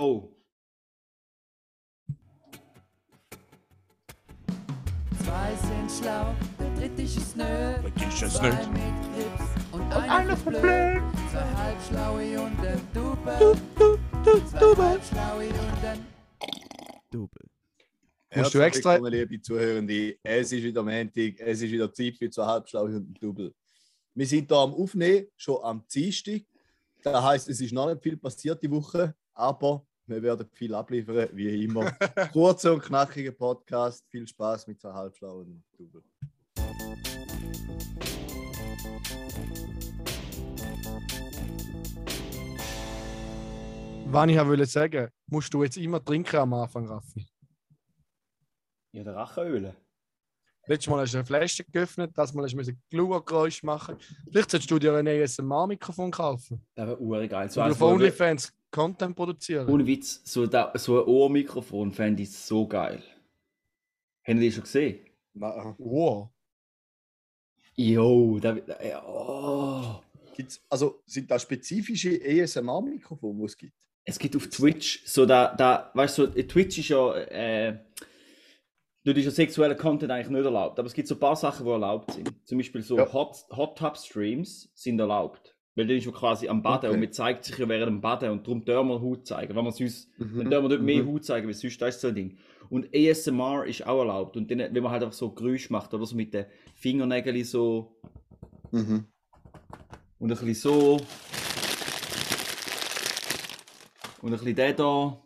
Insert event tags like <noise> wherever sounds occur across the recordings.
Oh. Zwei sind schlau, der dritte ist nö. Der dritte ist Zwei nö. mit Grips und, einer für für blöd. Zwei halbschlaue und ein Double. Zwei halbschlaue und ein Double. Musst du extra- willkommen, liebe Zuhörende. Es ist wieder Montag, es ist wieder Zeit für zwei Halbschlaue und ein Double. Wir sind hier am Aufnehmen, schon am Dienstag. Das heisst, es ist noch nicht viel passiert die Woche, aber wir werden viel abliefern, wie immer. <laughs> Kurzer und knackiger Podcast. Viel Spaß mit zwei Halbschlauen Double. Was ich ja wollte sagen, musst du jetzt immer trinken am Anfang, Raffi. Ja, der Rachenöle. Letztes Mal hast du eine Flasche geöffnet, das Mal hast du ein Gluergeräusch machen. Vielleicht solltest du dir ein ASMR-Mikrofon kaufen. Das wäre urgeil. So und eins, auf OnlyFans Content produzieren. Ohne Witz, so, da, so ein Ohrmikrofon fände ich so geil. Haben die schon gesehen? Nein. Wow. Jo, da, da ja, oh. Gibt's, also sind das spezifische ASMR-Mikrofone, die es gibt? Es gibt auf Twitch so da, da weißt du, Twitch ist ja, äh, dort ist ja sexueller Content eigentlich nicht erlaubt, aber es gibt so ein paar Sachen, die erlaubt sind. Zum Beispiel so Ja. Hot, Hot Tub Streams sind erlaubt. Weil dann ist man quasi am Baden Okay. und man zeigt sich ja während dem Baden und darum dürfen wir Haut zeigen. Wenn man sonst, Mhm. dann dürfen wir dort mehr Mhm. Haut zeigen, weil sonst das ist so ein Ding. Und ASMR ist auch erlaubt. Und dann, wenn man halt einfach so Geräusche macht oder so mit den Fingernägeln so Mhm. und ein bisschen so. Und ein bisschen der da.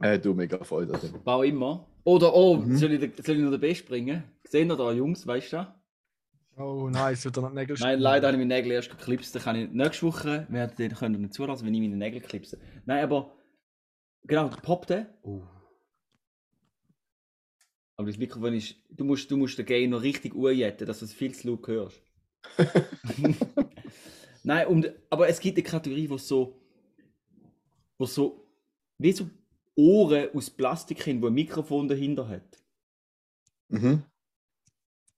Äh, du mega Freude. Bau immer. Oder, oh, Mhm. soll, ich, soll ich noch den Best bringen? Seht ihr da, Jungs, weißt du? das? Oh, nice, wieder noch die Nägel Nein, leider habe ich meine Nägel erst geklipst. Dann kann ich nächste Woche, werden den können nicht zulassen, wenn ich meine Nägel klipse. Nein, aber, genau, der poppt den. Oh. Aber das Mikrofon ist, du musst, du musst den Gain noch richtig urjetten, dass du es viel zu laut hörst. <laughs> Nein, und, aber es gibt eine Kategorie, wo so, wo so, wie so Ohren aus Plastik haben, wo ein Mikrofon dahinter hat. Mhm.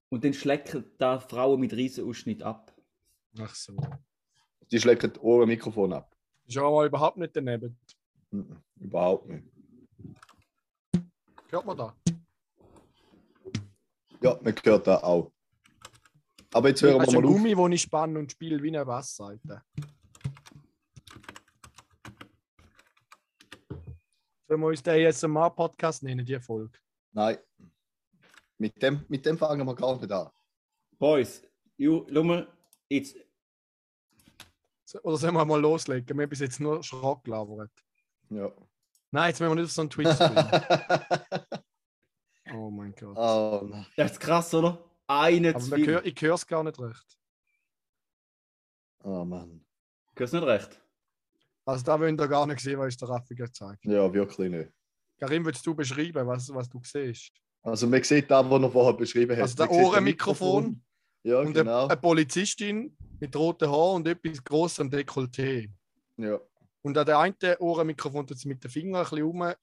Und dann schlecken da Frauen mit Riesenausschnitt ab. Ach so. Die schlecken die Ohren Mikrofon ab. Ist aber überhaupt nicht daneben. Mhm. Überhaupt nicht. Hört man da? Ja, man hört das auch. Aber jetzt hören wir einen mal auf. Gummi, wo ich spanne und spiele wie eine Bassseite? Sollen wir uns den ASMR-Podcast nennen, die Folge? Nein. Mit dem, mit dem fangen wir gar nicht an. Boys, you, schau mal, jetzt, So- Oder sollen wir mal loslegen? Wir haben bis jetzt nur Schrott gelabert. Ja. Nein, jetzt müssen wir nicht auf so einen Twitch-Stream. <laughs> oh mein Gott. oh nein. das ist krass, oder? Eine Aber zu man viel. hör, ich höre es gar nicht recht. Oh Mann. Hörst du nicht recht? Also da wollen ihr gar nicht sehen, was der Raffi gezeigt Ja, wirklich nicht. Karim, willst du beschreiben, was, was du siehst? Also man sieht das, was er vorher beschrieben hat. Also sieht Ohrenmikrofon Ja, und genau. eine, eine Polizistin mit roten Haaren und etwas grossem Dekolleté. Ja. Und an der einen Ohrenmikrofon tut sie mit den Fingern ein bisschen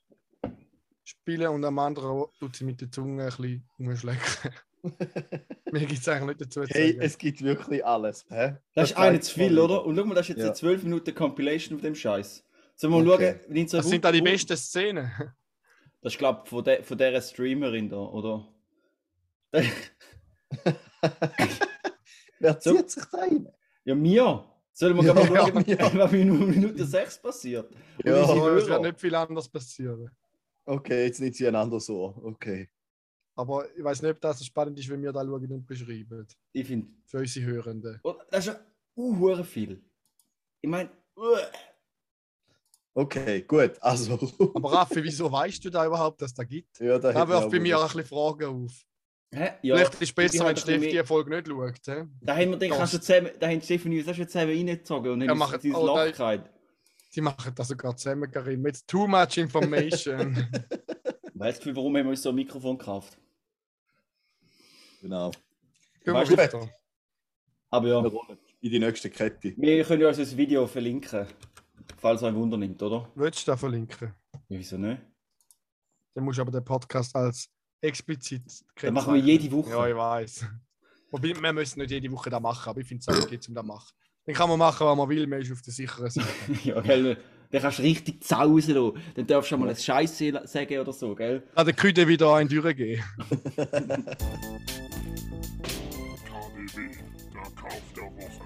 rumspielen und am anderen tut sie mit der Zunge ein bisschen umschlecken. Mir gibt es eigentlich nicht dazu zu Hey, sagen. es gibt wirklich alles. Hä? Das ist eine zu viel, oder? Und schau mal, das ist jetzt Ja. eine 12 Minuten Compilation von dem Scheiß. Sollen wir mal Okay. schauen, wie in so das sind da die besten Szenen. Das ist, glaube ich, von, der, von dieser Streamerin da, oder? Wer So. zieht sich da rein? Ja, mir! Sollen wir Ja, gerade mal <laughs> ja, schauen, was in Minute 6 passiert? Und Ja. es wird nicht viel anders passieren. Okay, jetzt nicht sie einander so. Okay. Aber ich weiß nicht, ob das so spannend ist, wenn wir da schauen und beschreiben. Ich finde, Für unsere Hörenden. das ist ja uh, viel. Ich meine, uh, Okay, gut. Also. <laughs> Aber Raffi, wieso weißt du da überhaupt, dass es da gibt? ja, da Da wirft ich bei auch mir mal- ein bisschen Fragen auf. hä? Ja, Vielleicht ist es ich besser, wenn Steffi die Folge nicht schaut. He? Da haben wir den Das- kannst du zusammen, da haben Stefanie und das schon zusammen reingezogen und Ja, haben machen- uns dieses oh, gehabt. Die machen das sogar zusammen, Karim. Jetzt too much information. <laughs> Weißt du, warum haben wir uns so ein Mikrofon gekauft? Genau. Gehen wir weiter. Aber ja, in die nächste Kette. wir können ja also das Video verlinken, falls euch Wunder nimmt, oder? Willst du da verlinken? Ja, wieso nicht? Dann musst du aber den Podcast als explizit Dann machen wir jede Woche. Ja, ich weiß. Wobei, wir müssen nicht jede Woche das machen, aber ich finde es auch okay, um das zu machen. Dann kann man machen, was man will, man ist auf der sicheren Seite. <laughs> ja, gell, Dann kannst du richtig zausen lassen. Dann darfst du mal ein Scheiße sagen oder so, gell? Kann der Küde wieder einen durchgehen. <laughs> KDW, der Kauf der Woche.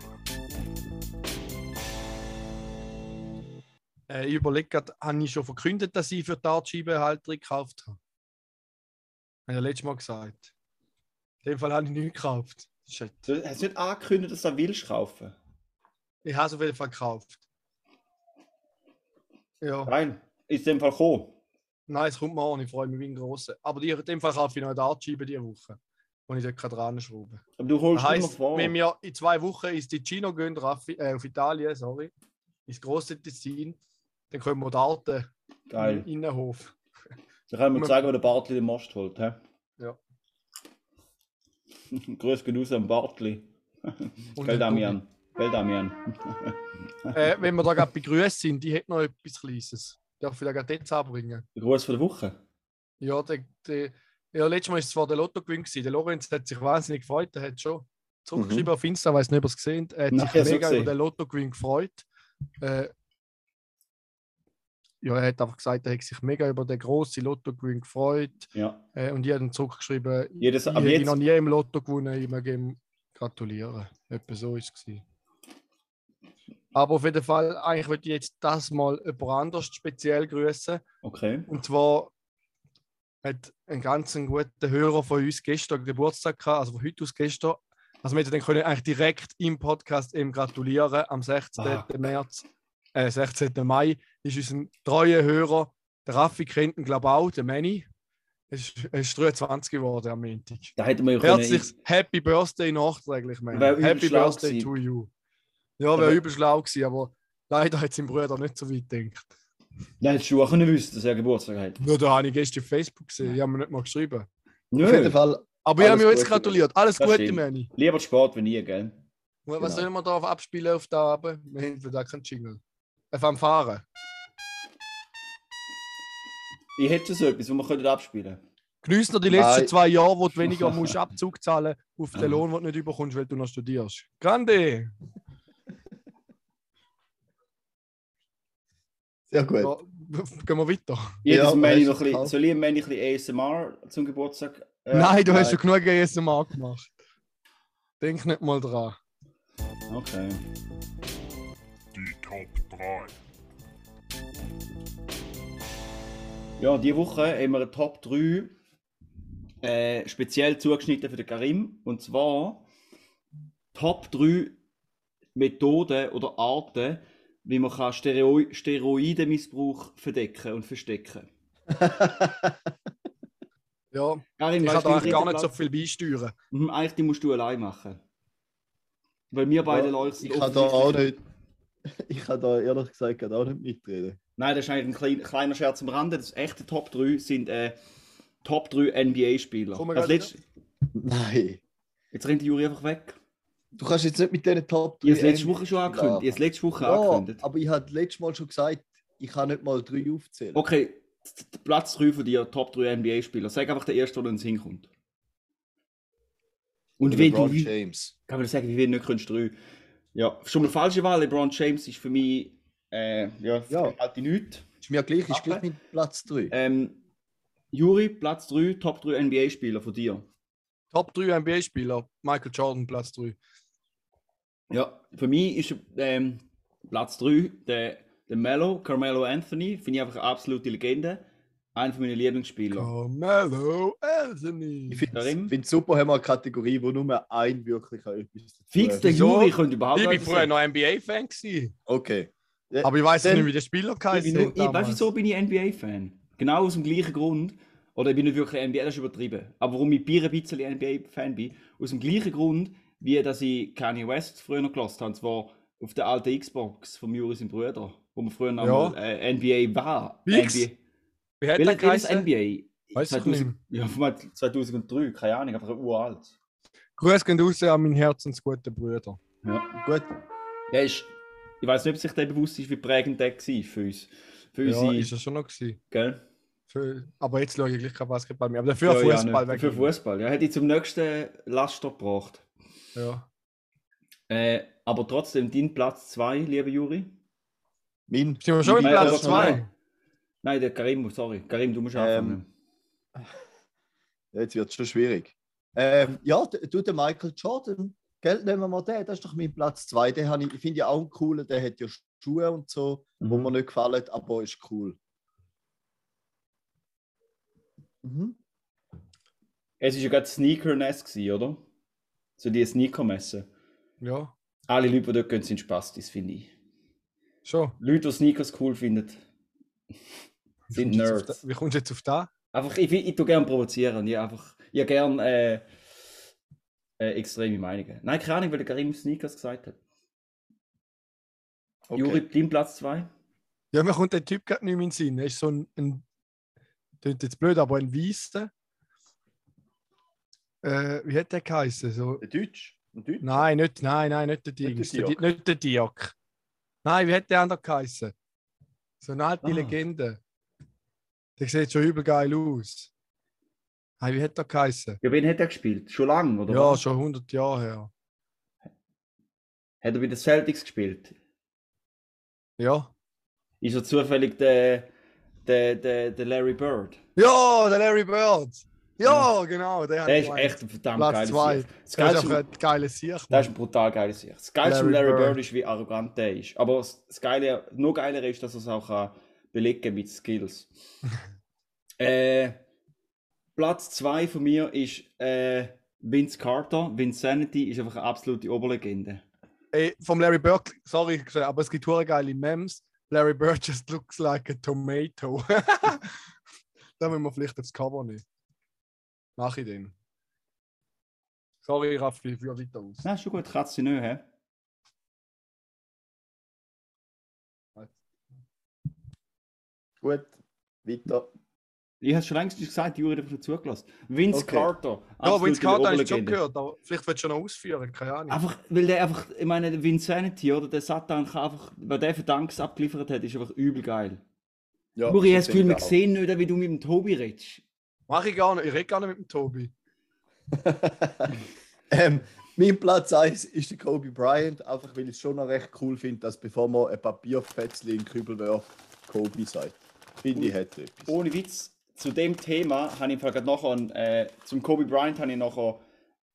Äh, ich überlege gerade, habe ich schon verkündet, dass ich für die Dartscheibenhalterung gekauft habe? Habe ich ja letztes Mal gesagt. In dem Fall habe ich nicht gekauft. Shit. Du hast nicht angekündigt, dass du das willst kaufen. Ich habe es auf jeden Fall gekauft. Ja, Nein, ist in dem Fall gekommen. nein, es kommt mir an, ich freue mich wie ein Grosser. Aber die, in dem Fall kaufe ich noch eine Dartscheibe diese Woche, wo ich dort dran schrauben kann. Aber du holst Das heisst, vor. wenn wir in zwei Wochen ins Ticino gehen, Raffi, äh, auf Italien, sorry, ins grosse Tessin, dann können wir darten Geil. im Innenhof. Dann können wir zeigen, wo der Bartli den Most holt. He? Ja. <laughs> Grüß geht raus am Bartli. Und Gell, Damian? Gell, Damian? <laughs> Äh, wenn wir da gerade bei Grüßen sind, die hat noch etwas Kleines. Darf ich da gerade jetzt anbringen? Der Gruß von der Woche. Ja, der, der, ja, letztes Mal war es zwar der Lottogewinn. gewesen. Der Lorenz hat sich wahnsinnig gefreut. Er hat schon zurückgeschrieben auf Insta, weiß nicht, ob ihr es gesehen habt. Er hat Nein, sich mega über den Lottogewinn gefreut. Äh, ja, er hat einfach gesagt, er hat sich mega über den grossen Lottogewinn gefreut. Ja. Äh, und ich habe dann zurückgeschrieben, Jedes, ich jetzt, noch nie im Lotto gewonnen, ich möchte ihm gratulieren. Etwa so war es. Aber auf jeden Fall, eigentlich würde ich jetzt das mal jemand anders speziell grüßen. okay. Und zwar hat ein ganz ein guter Hörer von uns gestern Geburtstag gehabt, also von heute aus gestern. Also wir hätten dann können eigentlich direkt im Podcast ihm gratulieren. Am 16. Ah. März, äh, 16. Mai ist unser treuer Hörer, der Raffi kennt ihn glaube ich auch, der Manny. Er ist, ist 23 geworden am Montag. Da hätten wir ja können. Happy Birthday nachträglich, übel Happy Birthday gewesen. to you. Ja, wäre übel schlau gewesen, aber leider hat sein Bruder nicht so weit gedacht. Nein, hättest du auch können wissen, dass er Geburtstag hat. Nur da habe ich gestern auf Facebook gesehen, ich habe mir nicht mal geschrieben. Auf jeden Nö. Fall, Aber ich habe mir jetzt gratuliert. Alles Das Gute. Manny. Lieber Sport wie nie, gell? Was Genau. sollen wir da abspielen auf der Abend? Wir haben für da keinen Jingle. Auf am Fahren. Ich hätte so etwas, was wir können abspielen Genieß noch die letzten Nein. zwei Jahre, wo du weniger musst <laughs> Abzug zahlen auf den Lohn, den du nicht überkommst, weil du noch studierst. Grande! Sehr gut. Ja, gehen wir weiter. Jedes Ja, weißt du, noch ein bisschen, soll ich ein bisschen ASMR zum Geburtstag? äh, Nein, du hast nein. schon genug ASMR gemacht. Denk nicht mal dran. Okay. Die Top 3. Ja, diese Woche haben wir eine Top 3 äh, speziell zugeschnitten für den Karim. Und zwar Top 3 Methoden oder Arten, wie man kann Stereo Steroidenmissbrauch verdecken und verstecken <laughs> Ja, Karim, ich kann da eigentlich gar nicht so viel beisteuern. Mhm, eigentlich die musst du allein machen. Weil wir beide Ja, Leute sind ich kann da auch nicht. <laughs> Ich kann da ehrlich gesagt auch nicht mitreden. Nein, das ist eigentlich ein klein, kleiner Scherz am Rande. Das echte Top 3 sind äh, Top 3 NBA-Spieler. Kommen wir Als gerade letzt- Nein. Jetzt rennt die Juri einfach weg. Du kannst jetzt nicht mit diesen Top Ich habe es 3 letzte Woche schon angekündigt. Ich habe es letzte Woche Ja, angekündigt. aber ich habe letztes Mal schon gesagt, ich kann nicht mal drei aufzählen. Okay, Platz 3 von dir, Top 3 NBA-Spieler. Sag einfach den ersten, der ins hinkommt. Und wenn LeBron du, James. kann man das sagen, wie du nicht kannst, 3. Ja, schon mal falsche Wahl. LeBron James ist für mich, äh, ja, Ja. halt nichts. Ist mir gleich, ist gleich mit Platz 3. Ähm, Juri, Platz 3, Top 3 NBA-Spieler von dir. Top 3 NBA-Spieler. Michael Jordan, Platz 3. Ja, für mich ist ähm, Platz 3 der, der Mello, Carmelo Anthony. Finde ich einfach eine absolute Legende. Einer von meinen Lieblingsspieler. Carmelo Anthony. Ich finde es super, haben wir eine Kategorie, wo nur ein wirklich etwas Fix, hat. der? Juri könnte überhaupt Ich bin etwas früher noch NBA-Fan. Okay. Ja, Aber ich weiß nicht, wie der Spieler ich, weißt du, wieso bin ich NBA-Fan? Genau aus dem gleichen Grund. Oder ich bin nicht wirklich NBA, das ist übertrieben. Aber warum ich Bier ein bisschen NBA-Fan bin, aus dem gleichen Grund, wie dass ich Kanye West früher noch gelassen habe. Und zwar auf der alten Xbox von Juri sein Bruder, wo man früher noch Ja. mal, äh, NBA war. X? NBA. Wie hat welches geheißen? NBA? Weiß ich nicht. Ja, von mal 2003, keine Ahnung, einfach uralt. Grüß gehen raus an meinen herzensguten Bruder. Ja. Gut. Der ist, ich weiß nicht, ob sich der bewusst ist, wie prägend der war für uns. Für Ja, unsere, ist er schon noch gewesen. gell? Für, aber jetzt schaue ich gleich kein Basketball mehr. Aber dafür Ja, ja, Fußball nicht. Für Fußball. Ja, hätte ich zum nächsten Laster gebracht. Ja. Äh, aber trotzdem, dein Platz 2, lieber Juri. Mein, Sind wir schon im Nein, Platz aber 2? nein. Der Karim, sorry. Karim, du musst Ähm, anfangen. Jetzt wird es schon schwierig. Ähm, ja, du, der Michael Jordan, gell, nehmen wir mal den, das ist doch mein Platz 2. Den habe ich, ich finde ja auch einen coolen, der hat ja Schuhe und so, wo Mhm. mir nicht gefallen, aber ist cool. Mhm. Es war ja gerade Sneaker-Ness, gewesen, oder? So die Sneaker-Messe. Ja, Alle Leute, die dort gehen, sind Spastis, finde ich. schon. Leute, die Sneakers cool finden, Wie sind auf Nerds. da- Wie kommst du jetzt auf da? Einfach, ich, ich, ich tue gerne provozieren. Ich einfach, ich gerne äh, äh, extreme Meinungen. Nein, keine Ahnung, weil der Karim Sneakers gesagt hat. Okay. Juri, dein Platz 2? Ja, mir kommt der Typ gerade nicht mehr in den Sinn. Er ist so ein, ein klingt jetzt blöd, aber ein Weißer. Äh, wie hat der geheißen? So, Der Deutsch? Ein Deutsch? nein, nicht, nein, nein, nicht der Dings. der Nicht der Diak. Nein, wie hat der andere geheißen? So eine alte Ah. Legende. Der sieht schon übel geil aus. Nein, wie hat der geheißen? Ja, wen hat er gespielt? Schon lange, oder? Ja, was? schon 100 Jahre her. Hat er bei den Celtics gespielt? Ja. Ist er zufällig der, der, der, der Larry Bird? Ja, der Larry Bird. Ja, genau. Der, hat Der ist echt ein verdammt Platz geiles zwei. Das Das ist einfach ein geiles Sieg. das ist ein brutal geiles Sieg. Das Geilste von Larry Bird. Ist, wie arrogant der ist. Aber das Geile, noch geiler ist, dass er es auch kann belegen mit Skills. <laughs> äh, Platz 2 von mir ist äh, Vince Carter. Vinsanity ist einfach eine absolute Oberlegende. Ey, vom Larry Bird, sorry, aber es gibt hure geile Memes. Larry Bird just looks like a tomato. <laughs> da müssen wir vielleicht aufs Cover nehmen. Mach ich den. Sorry, Raffi, für weiter aus. Na, ist schon gut, Katze nicht, hä? Gut, weiter. Ich habe schon längst nicht gesagt, Juri hat zugelassen. Vince Okay. Carter. Ja, absolute Kader habe ich schon gehört, aber vielleicht willst du noch ausführen, keine Ahnung. Einfach, weil der einfach, ich meine, der Vinsanity, oder? Der Satan kann einfach, weil der für Danks abgeliefert hat, ist einfach übel geil. Ja, Juri, ich habe das Gefühl, wir sehen nicht, wie du mit dem Tobi redest. Mach ich gar nicht, ich rede gar nicht mit dem Tobi. <laughs> ähm, mein Platz 1 ist der Kobe Bryant, einfach weil ich es schon noch recht cool finde, dass bevor man ein Papierfetzchen in den Kübel wirft, Kobe sagt. Finde ich, hat etwas. Ohne Witz, zu dem Thema habe ich im Fall gerade nachher, ein, äh, zum Kobe Bryant habe ich nachher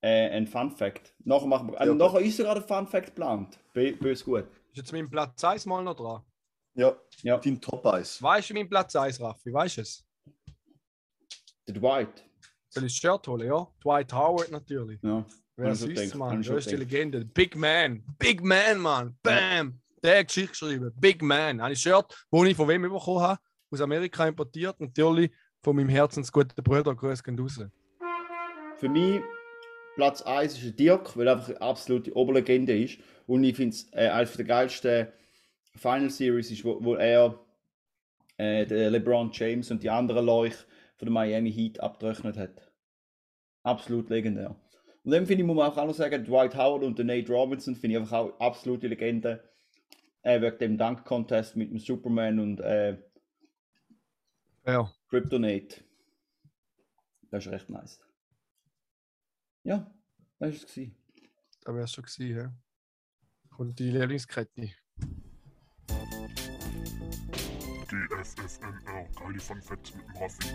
äh, einen Fun Fact. Nachher, machen wir, also Ja, nachher ist sogar der Fun Fact geplant. Bö- Bös gut. Ist jetzt mein Platz 1 mal noch dran. Ja, Ja. dein Top 1. Weißt du mein Platz 1, Raffi? Weißt du es? Der Dwight. Soll ich das Shirt holen, ja? Dwight Howard natürlich. Ja. Wer gedacht, hab Mann? Größte gedacht. Legende. Big Man. Big Man, Mann. Bam. Der hat Geschichte geschrieben. Big Man. Ein Shirt, das ich von wem bekommen habe. Aus Amerika importiert. Natürlich von meinem herzensguten Bruder. Grüß gehen raus. Für mich Platz 1 ist der Dirk, weil er einfach eine absolute Oberlegende ist. Und ich finde es äh, eines der geilsten Final Series ist, wo, wo er äh, der LeBron James und die anderen Leute von der Miami Heat abgerechnet hat. Absolut legendär. Und dann finde ich, muss man auch noch sagen, Dwight Howard und der Nate Robinson finde ich einfach auch absolute Legende. Äh, wegen dem Dank-Contest mit dem Superman und äh, Ja. Kryptonate. Das ist recht nice. Ja, das war es. gewesen. Da wär's schon gewesen, ja. Und die Lehrlingskette. GFFNR, Kali von Fett mit dem Raffi.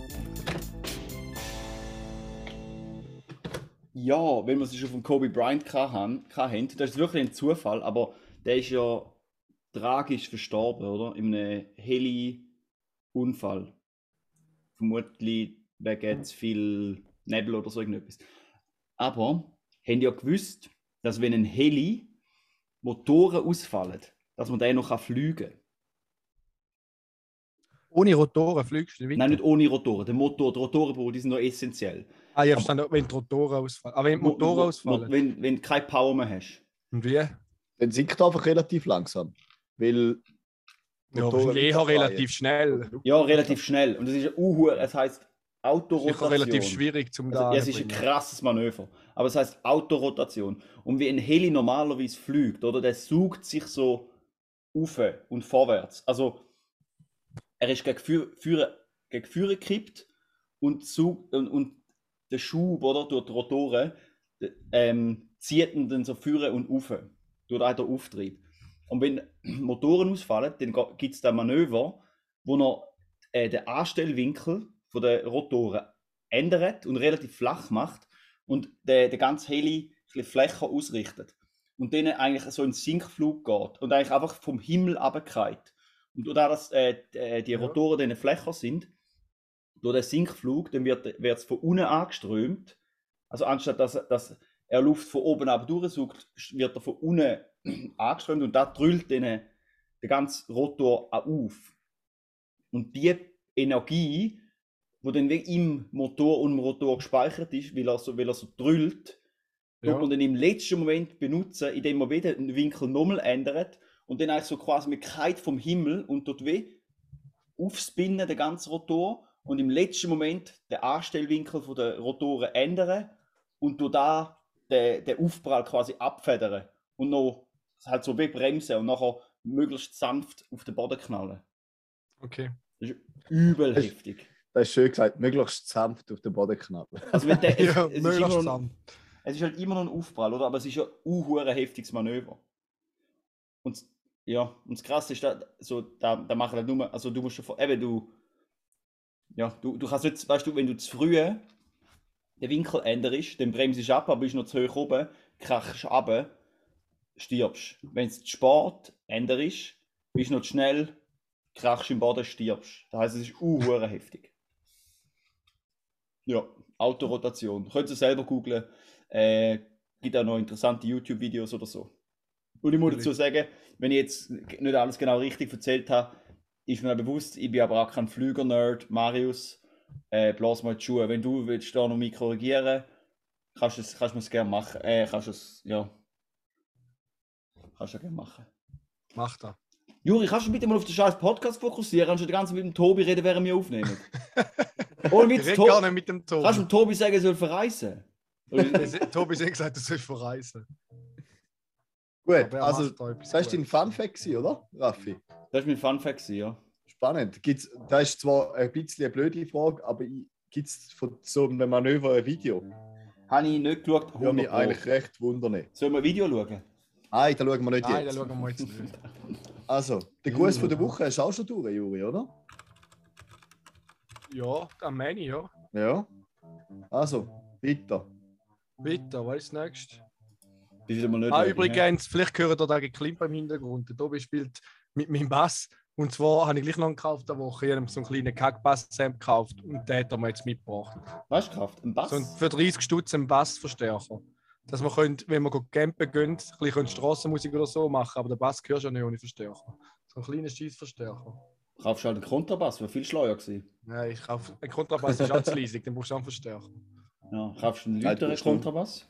Ja, wenn wir es schon von Kobe Bryant hatten, hatten, das ist wirklich ein Zufall, aber der ist ja tragisch verstorben, oder? In einem Heli-Unfall. Vermutlich wegen zu viel Nebel oder so irgendetwas. Aber, haben ja gewusst, dass wenn ein Heli Motoren ausfallen, dass man den noch fliegen kann. Ohne Rotoren fliegst du nicht Nein, weiter. nicht ohne Rotoren. Der Motor, die Rotoren, die sind noch essentiell. Ah, ich verstehe, wenn die Rotoren ausfallen. Aber wenn die Mo- Motoren Mo- ausfallen. Wenn, wenn du keine Power mehr hast. Und wie? Ja, Dann sinkt er einfach relativ langsam. Weil Motoren eher relativ schnell. Ja, relativ schnell. Und das ist ein Uhu, es heißt Autorotation. relativ schwierig zum Also, ja, es ist ein krasses Manöver. Aber es heißt Autorotation. Und wie ein Heli normalerweise fliegt, oder? Der sucht sich so auf und vorwärts. Also er ist gegen Führer, gekippt und, und, und der Schub oder, durch die Rotoren ähm, zieht ihn dann so Führer und auf. Durch einen Auftrieb. Und wenn <clears throat> Motoren ausfallen, dann gibt es da Manöver, wo er äh, den Anstellwinkel von der Rotoren ändert und relativ flach macht und den, den ganzen Heli ein flächer ausrichtet. Und dann eigentlich so in Sinkflug geht und eigentlich einfach vom Himmel runtergeht. Und da dass äh, die- äh, die Ja. Rotoren dann flächer sind, durch den Sinkflug, dann wird es von unten angeströmt. Also anstatt dass, dass er Luft von oben ab durchsucht, wird er von unten <clears throat> angeströmt und da drüllt dann den ganzen Rotor auf. Und die Energie, wo dann wie im Motor und im Rotor gespeichert ist, weil er so, weil er so drüllt, Ja. man dann im letzten Moment benutzen, indem man wieder den Winkel nochmal ändert und dann eigentlich so quasi mit Kite vom Himmel und dort wie aufspinnen, den ganzen Rotor und im letzten Moment den Anstellwinkel von der Rotoren ändern und durch da den, den Aufprall quasi abfedern und noch halt so wie bremsen und nachher möglichst sanft auf den Boden knallen. Okay. Das ist übel Das- heftig. Das ist schön gesagt, möglichst sanft auf den Boden knallen. Also wenn der, <laughs> es, Ja, es, ist möglichst immer noch, sanft. es ist halt immer noch ein Aufprall, oder? Aber es ist ja ein ein heftiges Manöver. Und ja, und das Krasse ist, da, so, da, da machen halt nur, also du musst ja, vor- eben du, ja, du, du kannst jetzt, weißt du, wenn du zu früh den Winkel änderst, dann bremst du ab, aber bist noch zu hoch oben, krachst ab, stirbst. Wenn es spät änderst, bist noch zu schnell, krachst im Boden, stirbst. Das heißt, es ist uh, heftig. Ja, Autorotation. Könnt ihr selber googlen. Äh, gibt auch noch interessante YouTube-Videos oder so. Und ich muss dazu sagen, wenn ich jetzt nicht alles genau richtig erzählt habe, ist mir bewusst, ich bin aber auch kein Flüger-Nerd. Marius, äh, blas mal die Schuhe. Wenn du willst da noch mich korrigieren, kannst du es, kannst du es gerne machen. Äh, kannst du es, ja. Kannst du gerne machen. Mach das. Juri, kannst du bitte mal auf den scheiß Podcast fokussieren? Kannst du die ganze Zeit mit dem Tobi reden, während wir aufnehmen? <laughs> Ohne Ich Witz, rede To gar nicht mit dem Tobi. kannst du dem Tobi sagen, er soll verreisen? <laughs> Tobi hat gesagt, du sollst verreisen. Gut, also da das war dein Gutes. Fun Fact, gewesen, oder, Raffi? Das war mein Fun Fact, gewesen, ja. Spannend. Gibt's, das ist zwar ein bisschen eine blöde Frage, aber gibt es von so einem Manöver ein Video? Habe ich nicht geschaut. Würde mich 100 Pro. eigentlich recht wundern. Sollen wir ein Video schauen? Nein, da schauen wir nicht Nein, jetzt. dann schauen wir jetzt nicht. <laughs> Also, der Gruß von der Woche du auch schon durch, Juri, oder? Ja, am Mani, ja. Ja. Also, weiter. Bitte, was ist das Bist du mal nicht Ah, ready, übrigens, vielleicht hören ihr da Klimper im Hintergrund. Der Tobi spielt mit meinem Bass. Und zwar habe ich gleich noch einen gekauft diese Woche. Ich habe so einen kleinen Kackbass-Samp gekauft und den hat er mir jetzt mitgebracht. du, Kraft? Ein Bass? So für 30 Stutz einen Bassverstärker. Dass wir, können, wenn wir campen gehen, ein bisschen Strassenmusik oder so machen, aber der Bass gehört ja nicht ohne Verstärker. So ein kleiner Schießverstärker. Kaufst du halt einen Kontrabass, wäre viel schleuer gewesen. Nein, ich kaufe. Ein Kontrabass ist auch zu leisig, dann brauchst du auch einen Verstärker. Ja, kaufst du einen du- Kontrabass?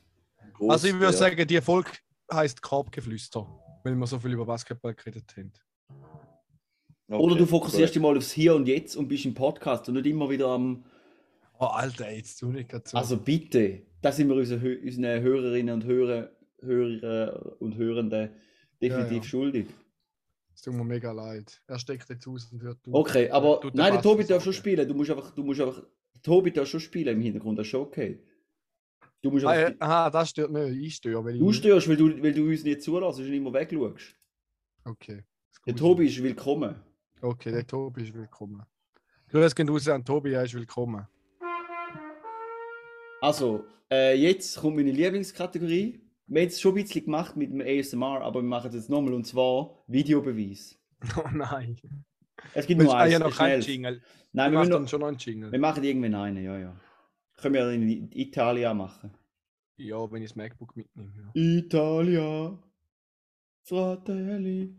Gross, Also ich würde ja. sagen, die Folge heisst Korbgeflüster, weil wir so viel über Basketball geredet haben. Okay, Oder du fokussierst dich mal aufs Hier und Jetzt und bist im Podcast und nicht immer wieder am. Oh, Alter, jetzt tu nicht so. Also bitte, da sind wir unseren, unseren Hörerinnen und Hörer, Hörer und Hörenden definitiv Ja, ja. schuldig. es tut mir mega leid. Er steckt jetzt aus und hört du. Okay, aber nein, der Tobi darf schon spielen. Du musst einfach, du musst einfach, der Tobi darf schon spielen im Hintergrund, das ist schon okay. Du musst Ah, aha, das stört mich. Ich störe, ich. du störst, weil du, weil du uns nicht zulässt und immer wegschaust. Okay. Der Tobi ist willkommen. Okay, der Tobi ist willkommen. Grüß gehen raus an Tobi, er ist willkommen. Also, äh, jetzt kommt meine Lieblingskategorie. Wir haben es schon ein bisschen gemacht mit dem ASMR, aber wir machen es jetzt nochmal und zwar Videobeweis. <laughs> Oh nein. Es gibt Wir nur haben eins. ja noch keinen. Jingle. Nein, Wir wir, machen noch, schon noch einen Jingle. wir machen irgendwann einen, ja, ja. Können wir in Italien machen. Ja, wenn ich das MacBook mitnehme. Ja. Italia, Fratelli.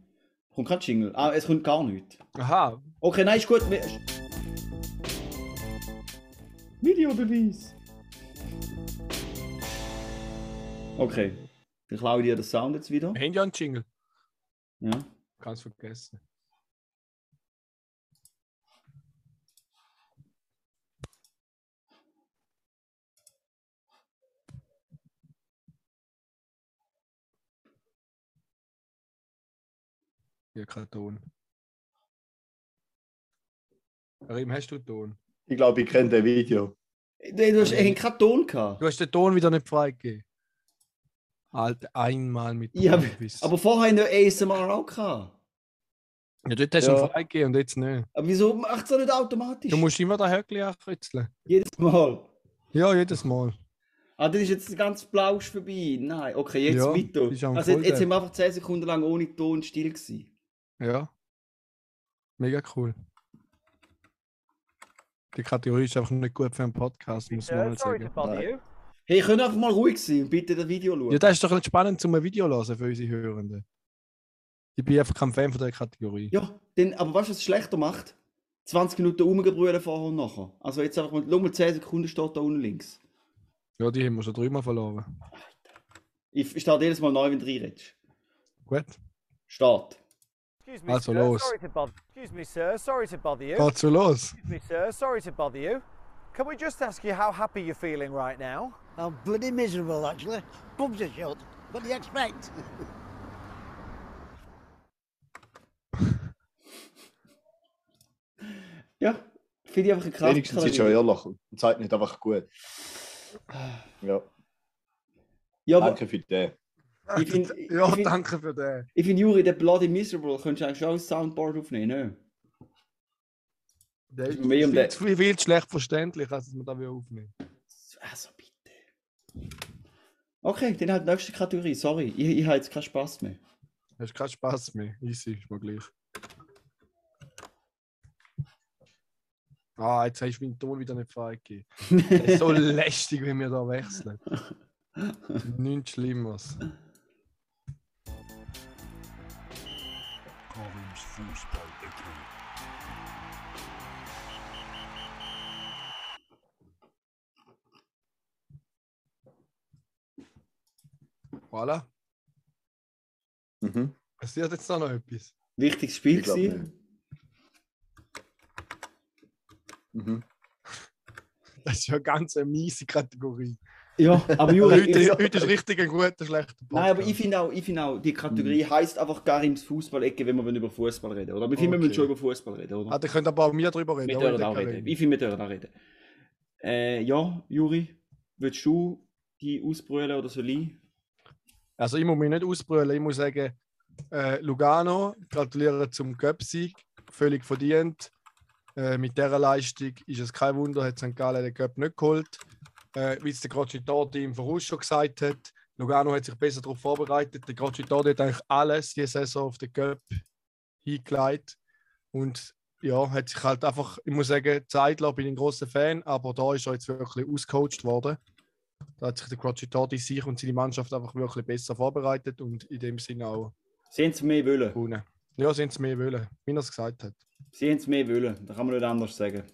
Kommt kein Jingle. Ah, es kommt gar nichts. Aha, Okay, nein, ist gut. Videobeweis. Okay, dann klaue ich dir den Sound jetzt wieder. wir haben ja einen Jingle. Ja. Ganz vergessen. Ja, kein Ton. Karim, hast du Ton? Ich glaube, ich kenne das Video. Nee, Du hast, hat keinen Ton gehabt. Du hast den Ton wieder nicht freigegeben. Alter, einmal mit Ja, Profis. Aber vorher wir ASMR auch gehabt. ja, dort hast du Ja. einen freigegeben und jetzt nicht. Aber wieso macht es doch nicht automatisch? Du musst immer den Höckli ankritzeln. Jedes Mal. Ja, jedes Mal. Ah, das ist jetzt ganz Blausch vorbei. Nein, okay, jetzt Ja, weiter. Also jetzt, sind wir einfach 10 Sekunden lang ohne Ton still gewesen. Ja. Mega cool. Die Kategorie ist einfach nicht gut für einen Podcast, muss man mal sagen. Nein. Hey, könnt ihr einfach mal ruhig sein und bitte das Video schauen? Ja, das ist doch nicht spannend, zum ein Video zu hören für unsere Hörenden. Ich bin einfach kein Fan von der Kategorie. Ja, denn, aber weißt du, was es schlechter macht? 20 Minuten rumgebrüllen vorher und nachher. Also jetzt einfach mal, schau mal 10 Sekunden steht da unten links. Ja, die haben wir schon dreimal verloren. Ich ich starte jedes Mal neu, wenn du reinredest. Gut. Start. Excuse me, Also sir. los. Sorry to bother. Excuse me, sir. Sorry to bother you. Geht's so los? Excuse me, sir. Sorry to bother you. Can we just ask you how happy you're feeling right now? I'm bloody miserable, actually. Pubs are shut. What do you expect? <laughs> Ja, finde ich einfach eine Kraft. Wenigstens ist er ehrlich und sagt nicht einfach gut. Ja, Ja, aber danke für den. Ich finde, ich Ja, find, danke für den. ich find, Juri, der Bloody Miserable, könntest du eigentlich schon als Soundboard aufnehmen, ne? Der ist viel, zu viel, viel schlecht verständlich, als dass man da aufnehmen Also bitte. Okay, dann halt die nächste Kategorie. Sorry, ich, ich habe jetzt keinen Spaß mehr. Hast keinen Spaß mehr. Easy, ist mir gleich. Ah, jetzt hast du meinen Ton wieder nicht freigegeben. <laughs> So lästig, wenn wir da wechseln. Nichts Schlimmeres. Fußball-Ecke. Voilà. Mhm. Passiert jetzt da noch etwas? Wichtiges Spiel gewesen. Mhm. Das ist ja eine ganz eine miese Kategorie. Ja, aber Juri, Heute, ich, heute ist richtig ein guter, schlechter Podcast. nein, aber ich finde auch, ich find auch, die Kategorie heisst einfach Karims Fußball-Ecke, wenn wir über Fußball reden. Oder? Wir finden, wir müssen Okay. schon über Fußball reden, oder? Ah, ihr könnt aber auch mir drüber reden. wir dürfen auch reden. Ich finde, wir dürfen auch reden. Äh, ja, Juri, willst du die ausbrüllen oder soll ich? Also ich muss mich nicht ausbrüllen, ich muss sagen, äh, Lugano, gratuliere zum Cup-Sieg, völlig verdient. Äh, mit dieser Leistung ist es kein Wunder, hat St. Gallen den Cup nicht geholt. Äh, wie es der Crocitorti im Voraus schon gesagt hat, Lugano hat sich besser darauf vorbereitet. Der Crocitorti hat eigentlich alles diese Saison auf den Cup hingelegt. Und ja, hat sich halt einfach, ich muss sagen, Zeitler bin ich ein großer Fan, aber da ist er jetzt wirklich ausgecoacht worden. Da hat sich der Crocitorti sich und seine Mannschaft einfach wirklich besser vorbereitet und in dem Sinne auch Sie haben es mehr wollen. gewonnen. Ja, sind es mehr wollen, wie er es gesagt hat. Sie haben es mehr wollen. Da kann man nicht anders sagen.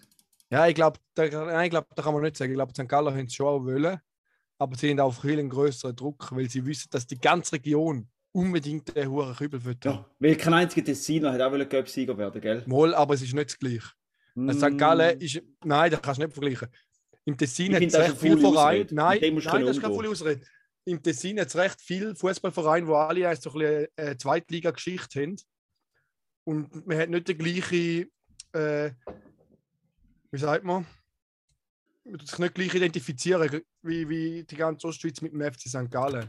Ja, ich glaube, da, nein, ich glaub, da kann man nicht sagen. Ich glaube, St. Gallen haben es schon auch wollen, aber sie haben auch viel einen größeren Druck, weil sie wissen, dass die ganze Region unbedingt den hohen Kübel will. Ja, weil kein einziger Tessiner hat auch wollen Cup-Sieger werden, gell? Mal, aber es ist nicht das Gleiche. Mm. St. Gallen ist. Nein, das kannst du nicht vergleichen. Im Tessin hat es recht eine viele Vereine. Nein, nein das ist keine volle Ausrede. Im Tessin hat es recht viele Fußballvereine, die alle so ein bisschen äh, Zweitliga-Geschichte haben. Und man hat nicht die gleiche. Äh, wie sagt man? Man sich nicht gleich identifizieren wie, wie die ganze Ostschweiz mit dem FC St. Gallen.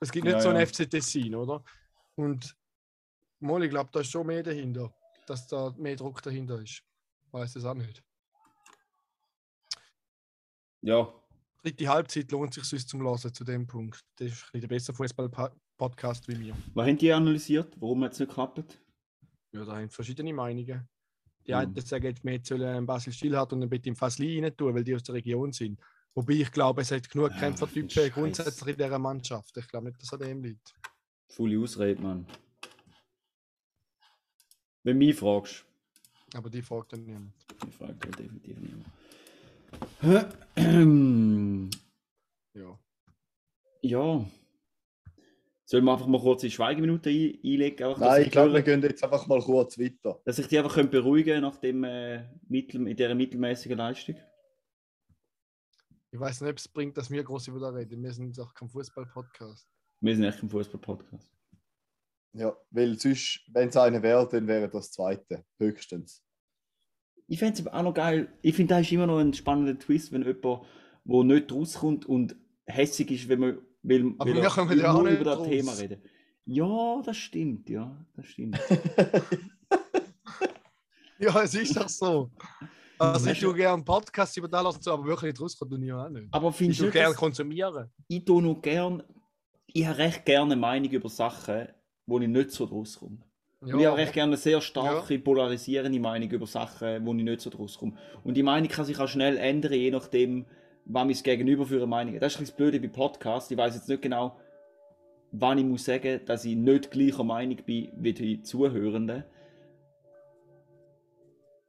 Es gibt nicht Ja, so ja. einen FC Tessin, oder? Und mal, ich glaube, da ist schon mehr dahinter, dass da mehr Druck dahinter ist. Weiß es auch nicht. Ja, dritte Halbzeit lohnt sich sonst zum Hören zu dem Punkt. Das ist ein bisschen der bessere Fußball-Podcast wie mir. was haben die analysiert? Warum hat es nicht geklappt? Ja, da haben verschiedene Meinungen. Die Mhm. einen sagen, jetzt, wir sollen einen Basil Stillhardt und einen Betim Fasli rein tun, weil die aus der Region sind. Wobei ich glaube, es hat genug Ja, Kämpfertypen grundsätzlich in dieser Mannschaft. Ich glaube nicht, dass an dem liegt. Volle Ausrede, Mann. Wenn du mich fragst, Aber die fragt dann niemand. ich frage da definitiv niemand. <clears throat> Ja. ja. Sollen wir einfach mal kurz die Schweigeminute ein einlegen? Einfach, Nein, ich ich glaube, wir gehen jetzt einfach mal kurz weiter. dass ich die einfach können beruhigen kann nach dem, äh, mittel, in dieser mittelmäßigen Leistung. Ich weiß nicht, ob es bringt, dass wir groß über da reden. Wir sind auch kein Fußball-Podcast. Wir sind echt ein Fußball-Podcast. Ja, weil sonst, wenn es eine wäre, dann wäre das zweite, höchstens. Ich fände es aber auch noch geil. Ich finde, da ist immer noch ein spannender Twist, wenn jemand, der nicht rauskommt und hässig ist, wenn man weil, Aber weil wir kommen ja auch nicht über das. Thema reden. Ja, das stimmt, ja, das stimmt. <laughs> Ja, es ist doch so. Also ich du- tue gerne Podcasts über das lassen, aber wirklich nicht rauskommt, tue ich auch nicht. Aber Ich findest du tue nicht, gerne konsumieren. ich tue noch gern, ich habe recht gerne eine Meinung über Sachen, wo ich nicht so draus komme. Ja, Und ich habe recht gerne eine sehr starke, polarisierende Meinung über Sachen, wo ich nicht so draus komme. Und die Meinung kann sich auch schnell ändern, je nachdem, was mein Gegenüber für eine Meinung hat. Das ist das Blöde bei Podcasts. Ich weiß jetzt nicht genau, wann ich muss sagen, dass ich nicht gleicher Meinung bin wie die Zuhörenden.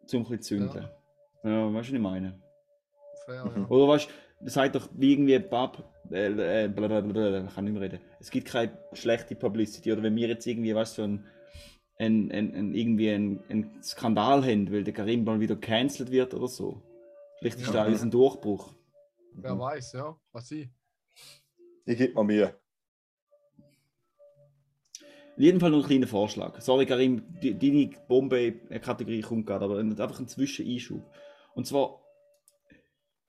Zum ein bisschen zünden. Ja, weißt du, was ich meine? fair, ja. Oder weißt du, das sagt doch wie irgendwie Bab, äh, äh, blablabla, kann nicht mehr reden. Es gibt keine schlechte Publicity. Oder wenn wir jetzt irgendwie, weißt du, so ein, ein, ein, ein, irgendwie ein, ein Skandal haben, weil der Karim mal wieder cancelled wird oder so. Vielleicht ist Ja. da jetzt ein Durchbruch. Wer weiß, ja. Was ich. Ich gebe mir Mühe. In jedem Fall noch ein kleiner Vorschlag. Sorry, Karim, die- deine Bombe-Kategorie kommt gerade, aber einfach ein Zwischeneinschub. Und zwar,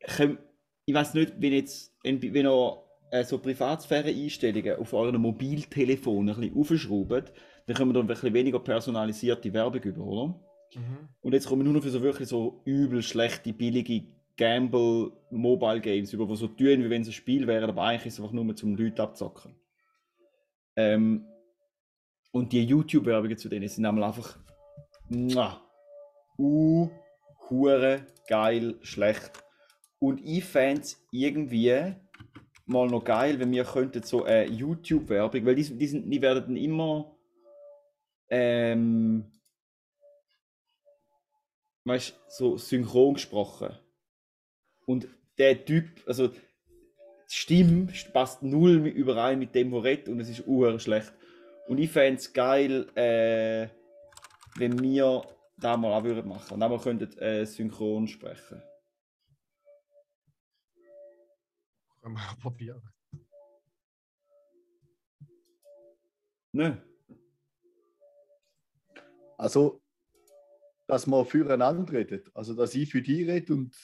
ich weiß nicht, wenn jetzt, wenn ihr äh, so Privatsphäre-Einstellungen auf eurem Mobiltelefon ein bisschen aufschraubt, dann können wir da ein bisschen weniger personalisierte Werbung über, oder? Mhm. Und jetzt kommen wir nur noch für so wirklich so übel schlechte, billige Gamble Mobile Games über, die so tun, wie wenn es ein Spiel wäre, aber eigentlich ist es einfach nur zum Leute abzocken. Ähm, und die YouTube-Werbungen zu denen sind einfach mua, uh, hure geil, schlecht. Und ich fände es irgendwie mal noch geil, wenn wir könnten so eine YouTube-Werbung, weil die, die, sind, die werden dann immer ähm, weißt so synchron gesprochen. Und der Typ, also die Stimme passt null mit- überein mit dem, was redet und es ist uhr schlecht. Und ich fände es geil, äh, wenn wir da mal auch würden machen und auch mal könnten äh, synchron sprechen. Können wir probieren. Ne? Also, dass man füreinander redet. Also, dass ich für dich rede und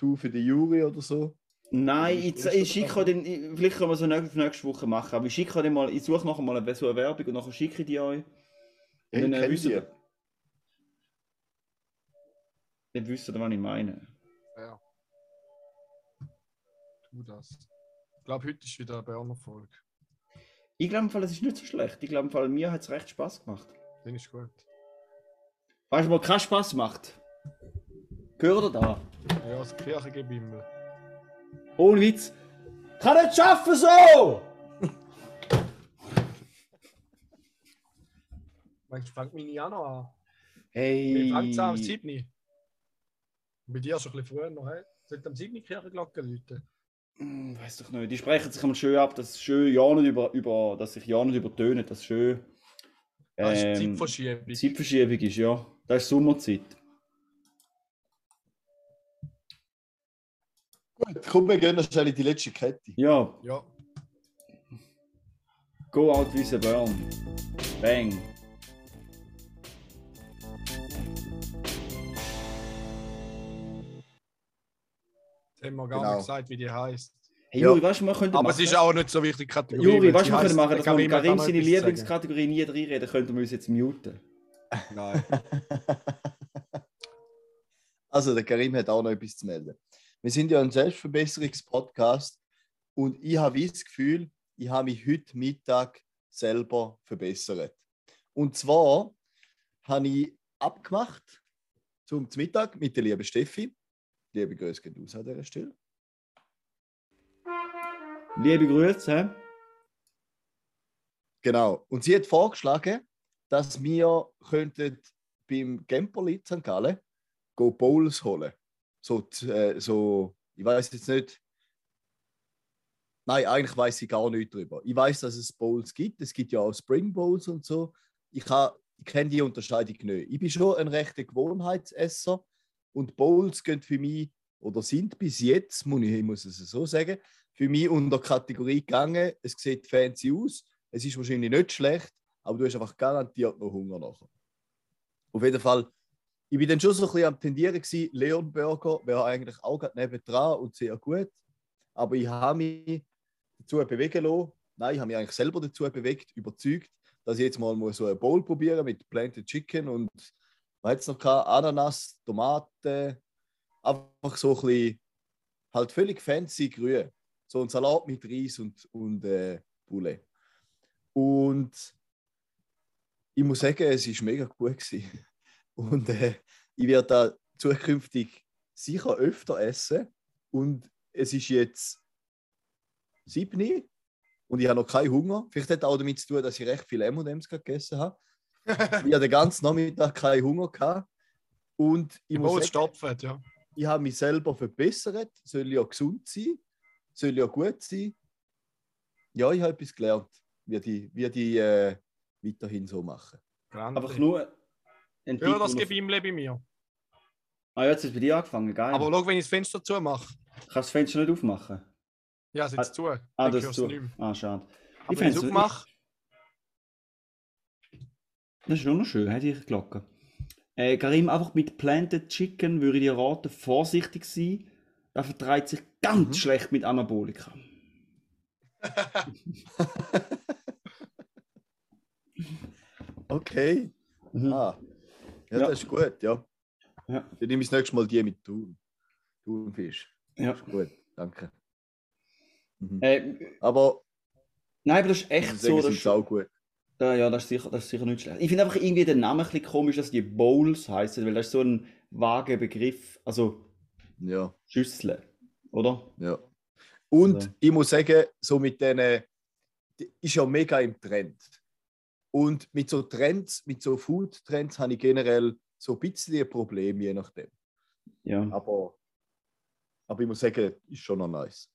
du für die Jury oder so. Nein, ich, ich schicke den, ich- vielleicht können wir so nächste, nächste Woche machen, aber ich schicke den mal, ich suche nachher mal eine, so eine Werbung und nachher schicke ich die euch. Hey, Dann, äh, wisst ihr? Dann wisst ihr, was ich meine. Ja. Tu das. Ich glaube, heute ist wieder eine Berner-Folge. Ich glaube, im Fall, es ist nicht so schlecht. Ich glaube, im Fall, mir hat es recht Spaß gemacht. Den ist gut. Weißt du, was keinen Spaß macht? Gehört ihr da? Ja, das Kirchengebimmel. Ohne Witz. Kann nicht schaffen so! Meinst du, fängt meine auch noch an? Hey. Wie fängt es an am 7. Bei dir schon ein bisschen früher noch, hä? Sollte am 7. Kirchenglocke läuten? Hm, Weiß doch nicht. Die sprechen sich einmal schön ab, dass es schön ja nicht über, über dass sich ja nicht übertönen, dass es schön Das ist ähm, Zeitverschiebung. Zeitverschiebung ist, ja. Das ist Sommerzeit. Gut, komm, wir gehen noch schnell in die letzte Kette. Ja, Ja. go out with a burn. Bang. Jetzt haben wir gar Genau. nicht gesagt, wie die heißt. Hey Ja. Juri, weißt du, wir könnten Aber machen. es ist auch nicht so wichtig, Kategorie. Juri, weißt sie du, wir können heisst, machen, dass wir Karim seine. Lieblingskategorie nie reinreden, könnten wir uns jetzt muten. Nein. <laughs> Also, der Karim hat auch noch etwas zu melden. Wir sind ja ein Selbstverbesserungspodcast und ich habe das Gefühl, ich habe mich heute Mittag selber verbessert. Und zwar habe ich abgemacht zum Mittag mit der lieben Steffi. Liebe Grüße geht aus an dieser Stelle. Liebe Grüße. Genau. Und sie hat vorgeschlagen, dass wir könnten beim Gemperli in St. Gallen go Bowls holen. So, äh, so ich weiß jetzt nicht. Nein, eigentlich weiß ich gar nichts darüber. Ich weiß, dass es Bowls gibt. Es gibt ja auch Spring Bowls und so. Ich, ich kenne die Unterscheidung nicht. Ich bin schon ein rechter Gewohnheitsesser und Bowls gehen für mich oder sind bis jetzt, muss ich, ich muss es so sagen, für mich unter Kategorie gegangen. Es sieht fancy aus. Es ist wahrscheinlich nicht schlecht, aber du hast einfach garantiert noch Hunger nachher. Auf jeden Fall, ich bin dann schon so ein bisschen am Tendieren gewesen, Leon Burger wäre eigentlich auch gerade nebendran und sehr gut. Aber ich habe mich dazu bewegen lassen. Nein, ich habe mich eigentlich selber dazu bewegt, überzeugt, dass ich jetzt mal so ein Bowl probieren mit Planted Chicken und was hat es noch gehabt? Ananas, Tomaten, einfach so ein bisschen, halt völlig fancy grün. So ein Salat mit Reis und, und äh, Poulet. Und ich muss sagen, es war mega gut. Gewesen. Und äh, ich werde da zukünftig sicher öfter essen. Und es ist jetzt 7 Uhr und ich habe noch keinen Hunger. Vielleicht hat auch damit zu tun, dass ich recht viel M&M's gegessen habe. <laughs> ich habe den ganzen Nachmittag keinen Hunger gehabt. Und ich Die muss stopfen, ja. ich habe mich selber verbessert. Soll ja gesund sein, soll ja gut sein. Ja, ich habe etwas gelernt, wie die, wie die äh, weiterhin so machen. Grande. Einfach nur Ja, das ich ihm bei mir. Ah, jetzt ist es bei dir angefangen, geil. Aber schau, wenn ich das Fenster zumache. Kannst du das Fenster nicht aufmachen? Ja, es ist jetzt zu. Ah, das ist zu. Ah, schade. Aber wenn ich es aufmache, Das ist schon noch schön, hätte ich Glocke. Äh, Karim, einfach mit Planted Chicken würde ich dir raten, vorsichtig sein. Er vertreibt sich ganz Mhm. schlecht mit Anabolika. <laughs> Okay. Mhm. Ah. Ja, Ja. das ist gut, ja. Ja. Dann nehme ich das nächste Mal die mit Thun. Thunfisch. Ja. Ist gut, danke. Mhm. Äh, Aber nein, aber das ist echt so. sind sie auch gut. Ja, ja, das ist sicher, das ist sicher nicht schlecht. Ich finde einfach irgendwie den Namen ein bisschen komisch, dass die Bowls heißen, weil das ist so ein vager Begriff. Also Ja, Schüsseln, oder? ja. Und Also. ich muss sagen, so mit denen, ist ja mega im Trend. Und mit so Trends, mit so Food-Trends habe ich generell so ein bisschen ein Problem, je nachdem. Ja. Aber, aber ich muss sagen, ist schon noch nice.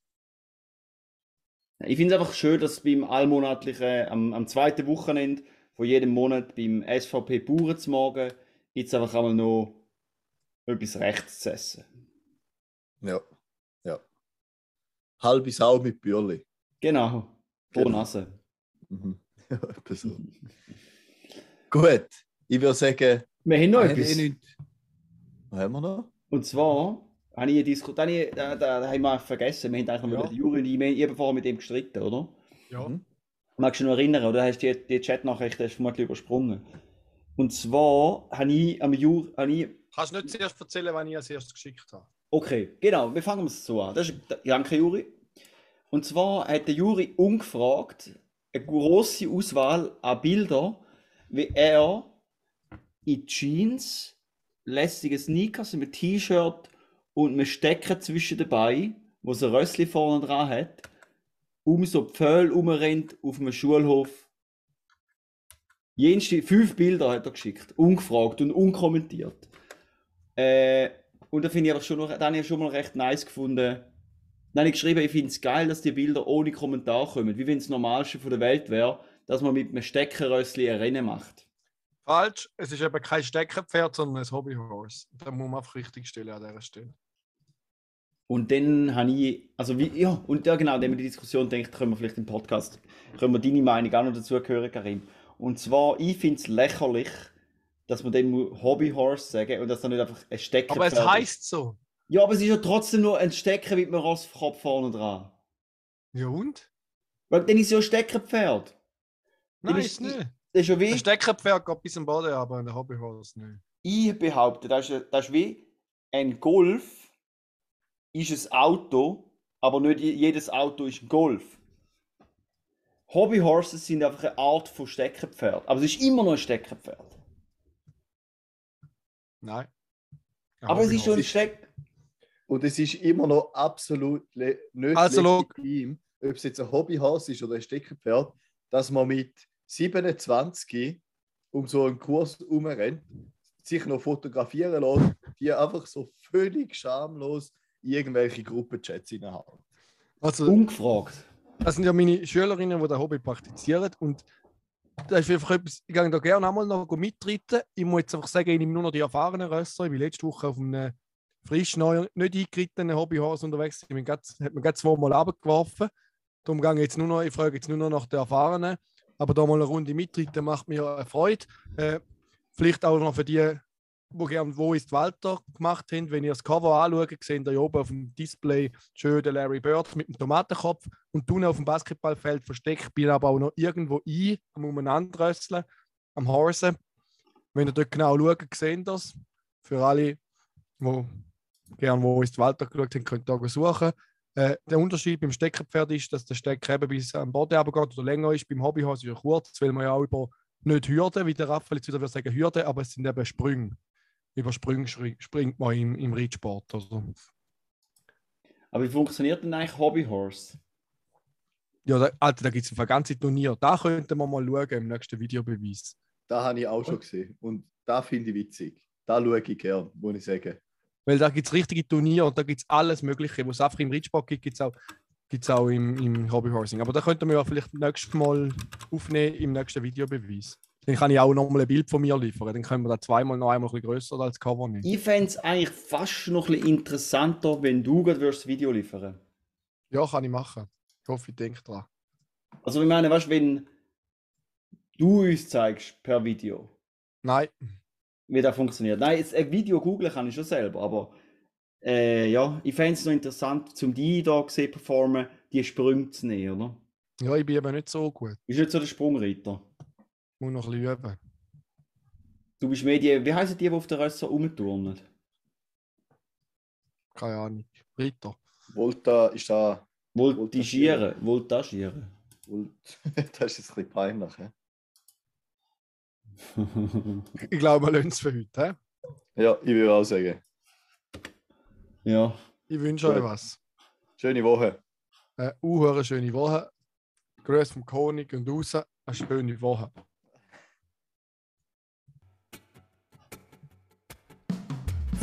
Ich finde es einfach schön, dass beim allmonatlichen, am, am zweiten Wochenende von jedem Monat beim SVP Bauern zum Morgen gibt es einfach einmal noch etwas Rechts zu essen. Ja, ja. Halbe Sau mit Bürli. Genau. Pro Genau. Nase. Mhm. Ja, etwa so. Gut, ich würde sagen, Wir haben noch etwas. eh nichts. Was haben wir noch? Und zwar habe ich eine Diskussion, da, da, da, haben wir vergessen, wir haben eigentlich noch Ja. über den Juri und ich, ich habe vorher mit ihm gestritten, oder? ja. Mhm. Magst du dich noch erinnern, oder hast du die, die Chatnachricht vermutlich übersprungen? Und zwar habe ich am Juri, habe ich Kannst du nicht zuerst erzählen, wann ich als erstes geschickt habe? Okay, genau, wir fangen es so an. Das ist Danke, Juri. Und zwar hat der Juri ungefragt eine große Auswahl an Bildern, wie er in Jeans, lässige Sneakers, mit T-Shirt und einem Stecker zwischen dabei, wo so ein Rössli vorne dran hat, um so Pföhl rumrennt auf einem Schulhof. Jenste fünf Bilder hat er geschickt, ungefragt und unkommentiert. Äh, und da finde ich schon ich schon mal recht nice gefunden. Dann habe ich geschrieben, ich finde es geil, dass die Bilder ohne Kommentar kommen, wie wenn es das Normalste von der Welt wäre, dass man mit einem Steckerrössli ein Rennen macht. Falsch, es ist eben kein Steckerpferd, sondern ein Hobbyhorse. Da muss man einfach richtig stellen an dieser Stelle. Und dann habe ich, also wie, ja, und ja genau, wenn man die Diskussion denkt, können wir vielleicht im Podcast, können wir deine Meinung auch noch dazu hören, Karim. Und zwar, ich finde es lächerlich, dass man dem Hobbyhorse sagen und dass er nicht einfach ein Stecker Aber es heißt so. Ja, aber es ist ja trotzdem nur ein Stecker mit einem Rosskopf vorne dran. Ja und? Weil dann ist ja ein Steckerpferd. Nein, ist- nicht. Das ist ja wie, Ein Steckerpferd geht bis zum Boden, aber ein Hobbyhorse nicht. ich behaupte, das ist, ja- das ist wie ein Golf ist ein Auto, aber nicht je- jedes Auto ist ein Golf. Hobbyhorses sind einfach eine Art von Steckerpferd. Aber es ist immer noch ein Steckerpferd. Nein. Ein Aber es ist schon ein Hobbyhorse. Steck. Und es ist immer noch absolut nicht Also, legitim, ob es jetzt ein Hobbyhaus ist oder ein Steckerpferd, dass man mit 27 um so einen Kurs umrennt, sich noch fotografieren lässt, die einfach so völlig schamlos irgendwelche Gruppenchats hineinhauen. Also, Ungefragt. das sind ja meine Schülerinnen, die das Hobby praktizieren. Und das ist einfach etwas, ich gehe da gerne einmal noch mitreiten. Ich muss jetzt einfach sagen, ich nehme nur noch die erfahrenen Rösser. Ich bin letzte Woche auf einem frisch neu, nicht eingerittenen Hobbyhorse unterwegs. Ich bin grad, hat mir gerade zweimal abgeworfen. Darum gehe ich jetzt nur noch, ich frage jetzt nur noch nach den Erfahrenen. Aber da mal eine Runde mitreiten macht mir eine Freude. Äh, vielleicht auch noch für die wo gern Wo ist Walter gemacht haben. Wenn ihr das Cover anschaut, seht ihr hier oben auf dem Display schön den Larry Bird mit dem Tomatenkopf und unten auf dem Basketballfeld versteckt, bin aber auch noch irgendwo ein, am Umeinanderrösseln, am Horsen. Wenn ihr dort genau schaut, seht ihr das. Für alle, die gerne Wo ist Walter geschaut haben, könnt ihr da suchen. Äh, der Unterschied beim Steckerpferd ist, dass der Stecker eben bis am Boden runtergeht oder länger ist. Beim Hobbyhorse ist er kurz, weil man ja auch über nicht Hürden, wie der Raphael jetzt wieder würde sagen Hürden, aber es sind eben Sprünge. Über Sprünge springt man im, im Reitsport. Also. Aber wie funktioniert denn eigentlich Hobbyhorse? Ja, da, Alter, da gibt es ein ganzes Turnier. Da könnten wir mal schauen im nächsten Videobeweis. Da habe ich auch schon gesehen. Und da finde ich witzig. Da schaue ich gern, muss ich sagen. Weil da gibt es richtige Turniere und da gibt es alles Mögliche. Was es einfach im Reitsport gibt, gibt es auch, gibt's auch im, im Hobbyhorsing. Aber da könnten wir ja vielleicht nächstes Mal aufnehmen im nächsten Videobeweis. Dann kann ich auch nochmal ein Bild von mir liefern. Dann können wir da zweimal noch einmal ein bisschen grösser als Cover nehmen. Ich fände es eigentlich fast noch ein bisschen interessanter, wenn du gerade das Video liefern Ja, kann ich machen. Ich hoffe, ich denke dran. Also ich meine, weißt du, wenn du uns zeigst per Video, Nein, wie das funktioniert. Nein, jetzt ein Video googeln kann ich schon selber, aber äh, ja, ich fände es noch interessant, zum die da gesehen performen, die Sprünge zu nehmen, oder? ja, ich bin eben nicht so gut. Bist nicht so der Sprungreiter. Muss noch ein bisschen üben. Du bist mehr die, wie heißen die, die auf der Rösser rumturnen? Keine Ahnung. Reiter. Volta ist da. Voltigieren, voltagieren. Volt <laughs> das ist jetzt ein bisschen peinlich. hä? Ich glaube, wir lassen es für heute. He? Ja, ich würde auch sagen. ja. Ich wünsche euch was. Schöne Woche. Eine uh, schöne Woche. Grüß vom König und raus. Eine schöne Woche.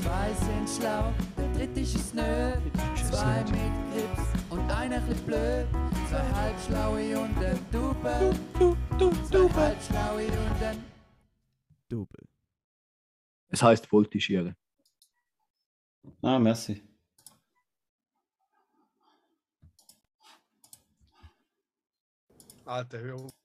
Zwei sind schlau, der dritte ist es nö. Zwei mit Grips und einer bisschen blöd. Zwei halbschlaue und ein Double. Zwei halbschlaue und ein Double. Es heißt Voltigieren. Ah, merci. Alter, hör auf.